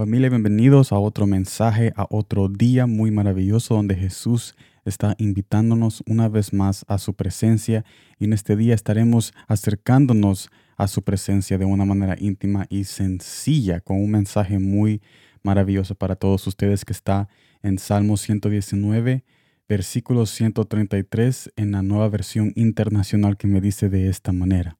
Familia, bienvenidos a otro mensaje, a otro día muy maravilloso donde Jesús está invitándonos una vez más a su presencia y en este día estaremos acercándonos a su presencia de una manera íntima y sencilla con un mensaje muy maravilloso para todos ustedes que está en Salmo 119, versículo 133 en la nueva versión internacional que me dice de esta manera.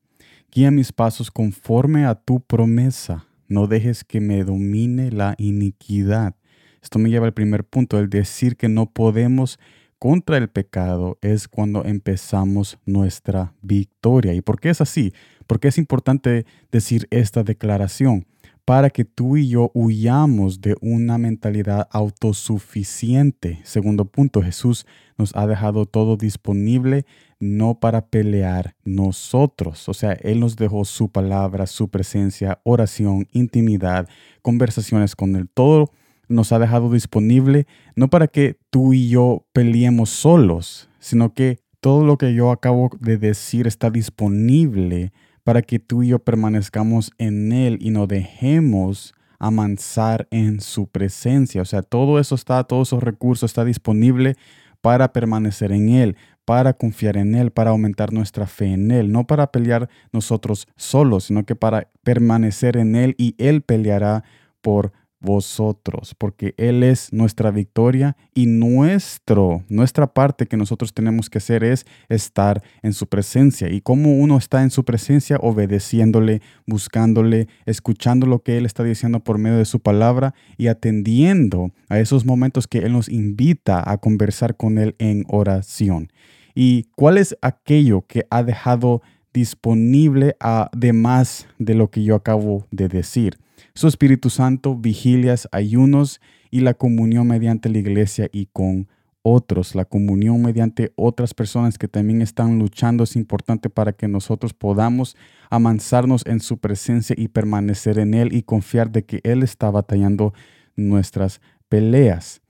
Guía mis pasos conforme a tu promesa no dejes que me domine la iniquidad. Esto me lleva al primer punto, el decir que no podemos contra el pecado es cuando empezamos nuestra victoria. ¿Y por qué es así? Porque es importante decir esta declaración para que tú y yo huyamos de una mentalidad autosuficiente. Segundo punto, Jesús nos ha dejado todo disponible no para pelear nosotros. O sea, Él nos dejó su palabra, su presencia, oración, intimidad, conversaciones con Él. Todo nos ha dejado disponible no para que tú y yo peleemos solos, sino que todo lo que yo acabo de decir está disponible para que tú y yo permanezcamos en Él y no dejemos amansar en su presencia. O sea, todo eso está, todos esos recursos está disponible para permanecer en Él, para confiar en Él, para aumentar nuestra fe en Él, no para pelear nosotros solos, sino que para permanecer en Él y Él peleará por vosotros, porque Él es nuestra victoria y nuestro, nuestra parte que nosotros tenemos que hacer es estar en su presencia. Y como uno está en su presencia, obedeciéndole, buscándole, escuchando lo que Él está diciendo por medio de su palabra y atendiendo a esos momentos que Él nos invita a conversar con Él en oración. ¿Y cuál es aquello que ha dejado disponible además de lo que yo acabo de decir? su Espíritu Santo, vigilias, ayunos y la comunión mediante la iglesia y con otros. La comunión mediante otras personas que también están luchando es importante para que nosotros podamos amansarnos en su presencia y permanecer en Él y confiar de que Él está batallando nuestras peleas.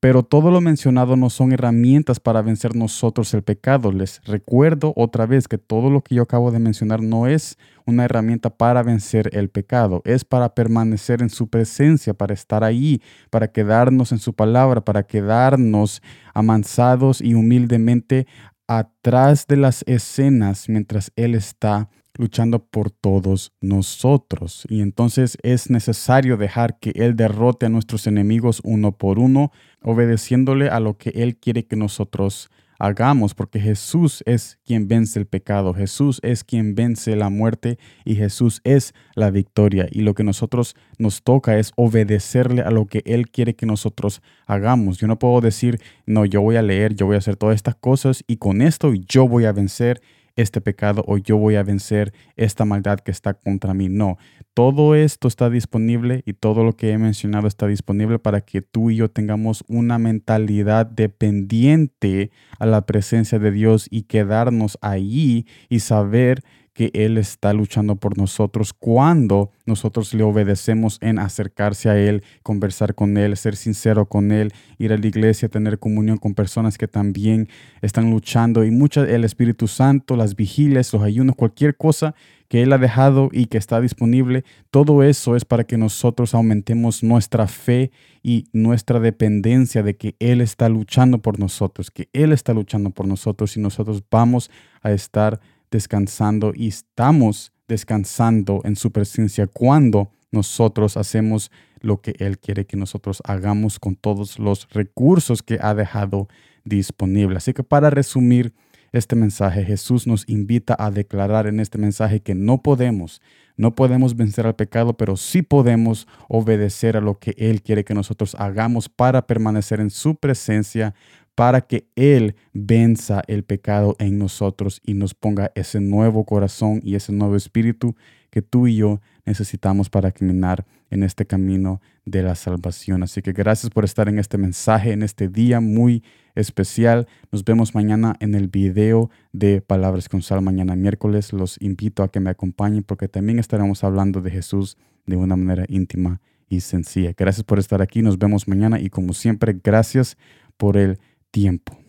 Pero todo lo mencionado no son herramientas para vencer nosotros el pecado. Les recuerdo otra vez que todo lo que yo acabo de mencionar no es una herramienta para vencer el pecado, es para permanecer en su presencia, para estar ahí, para quedarnos en su palabra, para quedarnos amansados y humildemente atrás de las escenas mientras Él está luchando por todos nosotros. Y entonces es necesario dejar que Él derrote a nuestros enemigos uno por uno, obedeciéndole a lo que Él quiere que nosotros hagamos, porque Jesús es quien vence el pecado, Jesús es quien vence la muerte y Jesús es la victoria. Y lo que nosotros nos toca es obedecerle a lo que Él quiere que nosotros hagamos. Yo no puedo decir, no, yo voy a leer, yo voy a hacer todas estas cosas y con esto yo voy a vencer este pecado o yo voy a vencer esta maldad que está contra mí. No, todo esto está disponible y todo lo que he mencionado está disponible para que tú y yo tengamos una mentalidad dependiente a la presencia de Dios y quedarnos ahí y saber que Él está luchando por nosotros cuando nosotros le obedecemos en acercarse a Él, conversar con Él, ser sincero con Él, ir a la iglesia, tener comunión con personas que también están luchando. Y mucho el Espíritu Santo, las vigilias, los ayunos, cualquier cosa que Él ha dejado y que está disponible, todo eso es para que nosotros aumentemos nuestra fe y nuestra dependencia de que Él está luchando por nosotros, que Él está luchando por nosotros y nosotros vamos a estar descansando y estamos descansando en su presencia cuando nosotros hacemos lo que Él quiere que nosotros hagamos con todos los recursos que ha dejado disponibles. Así que para resumir este mensaje, Jesús nos invita a declarar en este mensaje que no podemos, no podemos vencer al pecado, pero sí podemos obedecer a lo que Él quiere que nosotros hagamos para permanecer en su presencia, para que Él venza el pecado en nosotros y nos ponga ese nuevo corazón y ese nuevo espíritu que tú y yo necesitamos para caminar en este camino de la salvación. Así que gracias por estar en este mensaje, en este día muy especial. Nos vemos mañana en el video de Palabras con Sal, mañana miércoles. Los invito a que me acompañen porque también estaremos hablando de Jesús de una manera íntima y sencilla. Gracias por estar aquí. Nos vemos mañana y como siempre, gracias por el tiempo.